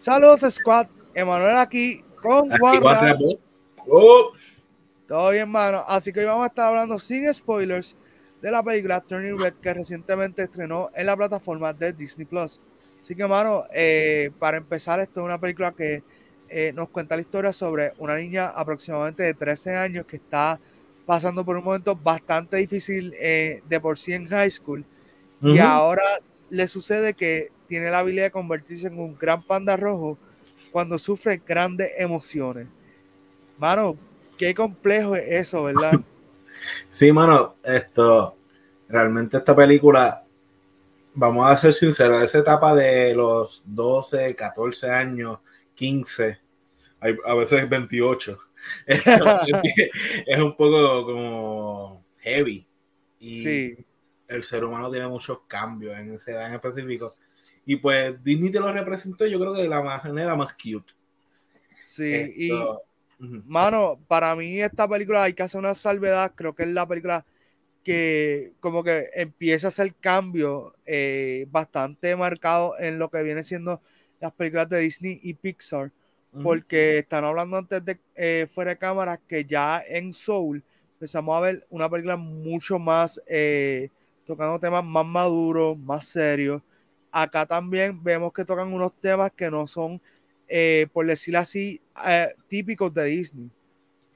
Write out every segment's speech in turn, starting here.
Saludos, Squad. Emanuel aquí con Juan. Oh. Todo bien, hermano. Así que hoy vamos a estar hablando sin spoilers de la película Turning Red que recientemente estrenó en la plataforma de Disney Plus. Así que, hermano, eh, para empezar, esto es una película que eh, nos cuenta la historia sobre una niña aproximadamente de 13 años que está pasando por un momento bastante difícil eh, de por sí en high school y ahora le sucede que tiene la habilidad de convertirse en un gran panda rojo cuando sufre grandes emociones. Mano, qué complejo es eso, ¿verdad? Sí, mano, esto, realmente esta película, vamos a ser sinceros, esa etapa de los 12, 14 años, 15, a veces 28, es un poco como heavy. Y sí. El ser humano tiene muchos cambios en esa edad en específico. Y pues Disney te lo representó, yo creo que de la manera más cute. Sí, y mano, para mí esta película hay que hacer una salvedad, creo que es la película que como que empieza a hacer cambio eh, bastante marcado en lo que viene siendo las películas de Disney y Pixar porque están hablando antes de eh, fuera de cámara que ya en Soul empezamos a ver una película mucho más eh, tocando temas más maduros, más serios. Acá también vemos que tocan unos temas que no son, eh, por decirlo así, típicos de Disney.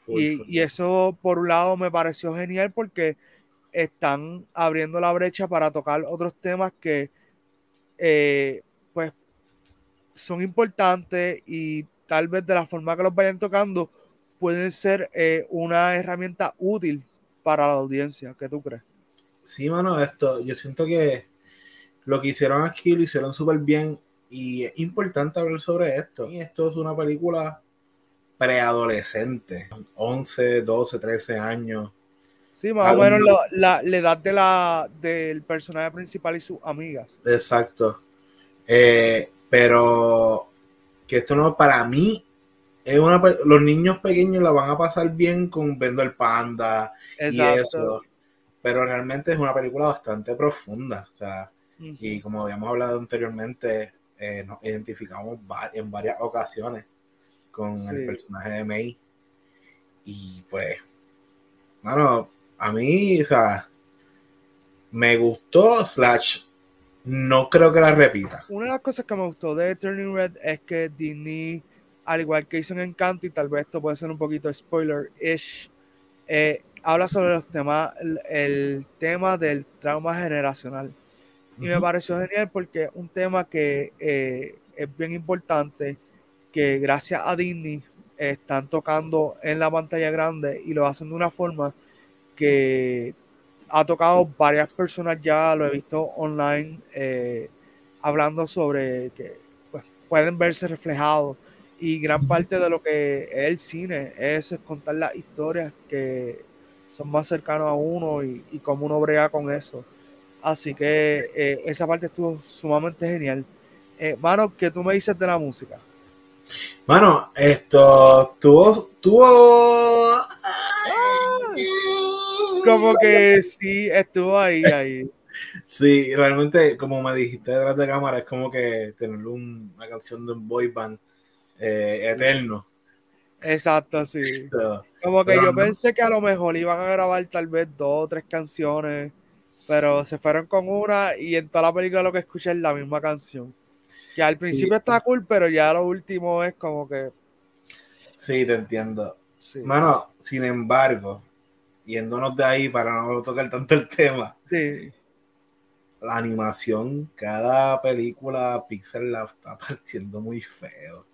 y, y, eso, por un lado, me pareció genial porque están abriendo la brecha para tocar otros temas que, pues, son importantes y tal vez de la forma que los vayan tocando, pueden ser eh, una herramienta útil para la audiencia. ¿Qué tú crees? Sí, mano, esto, yo siento que lo que hicieron aquí lo hicieron súper bien y es importante hablar sobre esto. Y esto es una película preadolescente, 11, 12, 13 años. Sí, más o menos la, edad de la, del personaje principal y sus amigas. Exacto. Eh, pero que esto no para mí es una los niños pequeños la van a pasar bien con Vendo el Panda y eso pero realmente es una película bastante profunda o sea y como habíamos hablado anteriormente eh, nos identificamos en varias ocasiones con el personaje de May y pues bueno a mí o sea me gustó slash no creo que la repita. Una de las cosas que me gustó de Turning Red es que Disney, al igual que hizo en Encanto, y tal vez esto puede ser un poquito spoiler-ish, eh, habla sobre los temas, el, tema del trauma generacional. Y me pareció genial porque un tema que eh, es bien importante, que gracias a Disney están tocando en la pantalla grande y lo hacen de una forma que ha tocado varias personas ya, lo he visto online, eh, hablando sobre que pues, pueden verse reflejados. Y gran parte de lo que es el cine es contar las historias que son más cercanos a uno y, y cómo uno brega con eso. Así que eh, esa parte estuvo sumamente genial. Eh, mano, ¿qué tú me dices de la música? Mano, esto tuvo, tuvo como que sí, estuvo ahí, ahí. Sí, realmente, como me dijiste detrás de cámara, es como que tener una canción de un boy band eh, eterno. Exacto, sí. como que yo pensé que a lo mejor iban a grabar tal vez dos o tres canciones, pero se fueron con una y en toda la película lo que escuché es la misma canción. Que al principio está cool, pero ya lo último es como que. Sí, te entiendo. Sí. Mano, sin embargo, yéndonos de ahí para no tocar tanto el tema. Sí. La animación, cada película Pixel la está partiendo muy feo.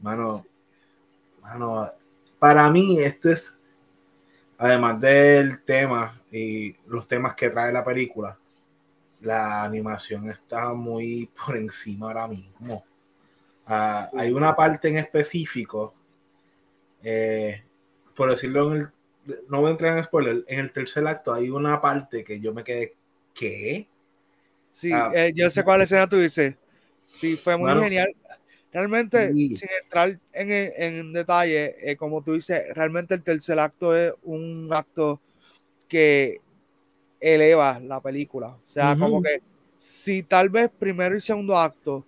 Mano, mano, para mí esto es, además del tema y los temas que trae la película, la animación está muy por encima ahora mismo. Ah, hay una parte en específico, eh, por decirlo en el no voy a entrar en spoiler, en el tercer acto hay una parte que yo me quedé, ¿qué? Sí, ah, eh, yo sé cuál escena tú dices. Sí, fue muy genial. Realmente, sin entrar en, en detalle, eh, como tú dices, realmente el tercer acto es un acto que eleva la película. O sea, como que si tal vez primero y segundo acto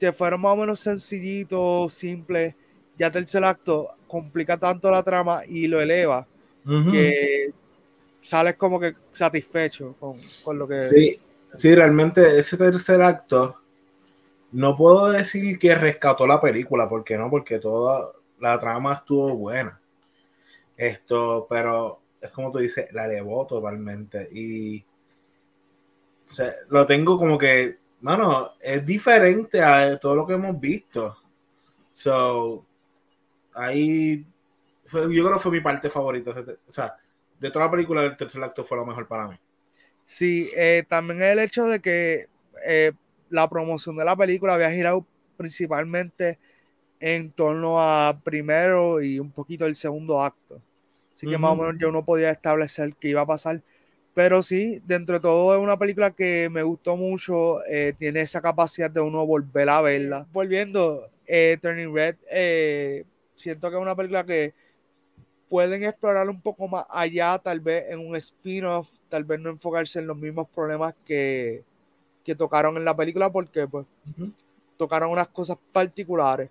te fueron más o menos sencillitos, simples, ya tercer acto complica tanto la trama y lo eleva que sales como que satisfecho con, lo que... Sí, sí, realmente ese tercer acto no puedo decir que rescató la película, porque no, porque toda la trama estuvo buena. Esto, pero es como tú dices, la elevó totalmente y lo tengo como que, mano, es diferente a todo lo que hemos visto. So, ahí yo creo que fue mi parte favorita. O sea, de toda la película, el tercer acto fue lo mejor para mí. Sí, eh, también el hecho de que eh, la promoción de la película había girado principalmente en torno a primero y un poquito el segundo acto. Así que más o menos yo no podía establecer qué iba a pasar. Pero sí, dentro de todo es una película que me gustó mucho. Eh, tiene esa capacidad de uno volver a verla. Volviendo, Turning Red, siento que es una película que pueden explorar un poco más allá, tal vez en un spin-off, tal vez no enfocarse en los mismos problemas que, tocaron en la película, porque pues tocaron unas cosas particulares,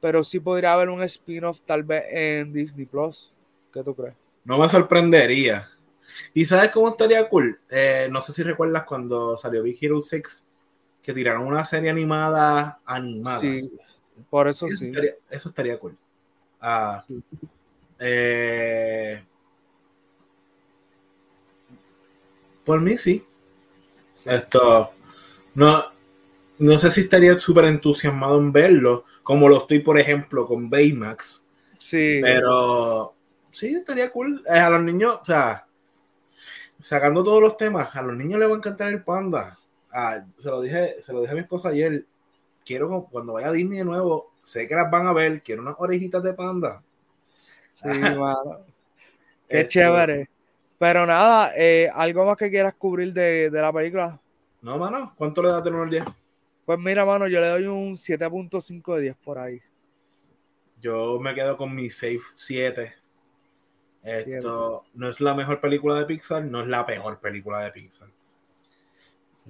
pero sí podría haber un spin-off tal vez en Disney Plus. ¿Qué tú crees? No me sorprendería. ¿Y sabes cómo estaría cool? Eh, no sé si recuerdas cuando salió Big Hero 6, que tiraron una serie animada animada. Sí, por eso, sí. eso estaría cool. Ah, eh, por mí sí. Esto no, no sé si estaría súper entusiasmado en verlo, como lo estoy, por ejemplo, con Baymax. Sí. Pero sí, estaría cool. Eh, a los niños, o sea, sacando todos los temas, a los niños les va a encantar el panda. Ah, se lo dije, se lo dije a mi esposa ayer. Quiero cuando vaya a Disney de nuevo, sé que las van a ver, quiero unas orejitas de panda. Sí, Qué este, chévere. Pero nada, eh, ¿algo más que quieras cubrir de, la película? No, mano. ¿Cuánto le das de 1 al 10? Pues mira, mano, yo le doy un 7.5 de 10 por ahí. Yo me quedo con mi Safe 7. Esto no es la mejor película de Pixar, no es la peor película de Pixar.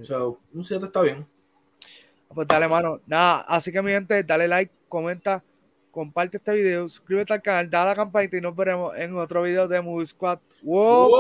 So, un 7 está bien. Pues dale, mano. Nada, así que mi gente, dale like, comenta comparte este video, suscríbete al canal, da la campanita y nos veremos en otro video de Movie Squad. ¡Wow!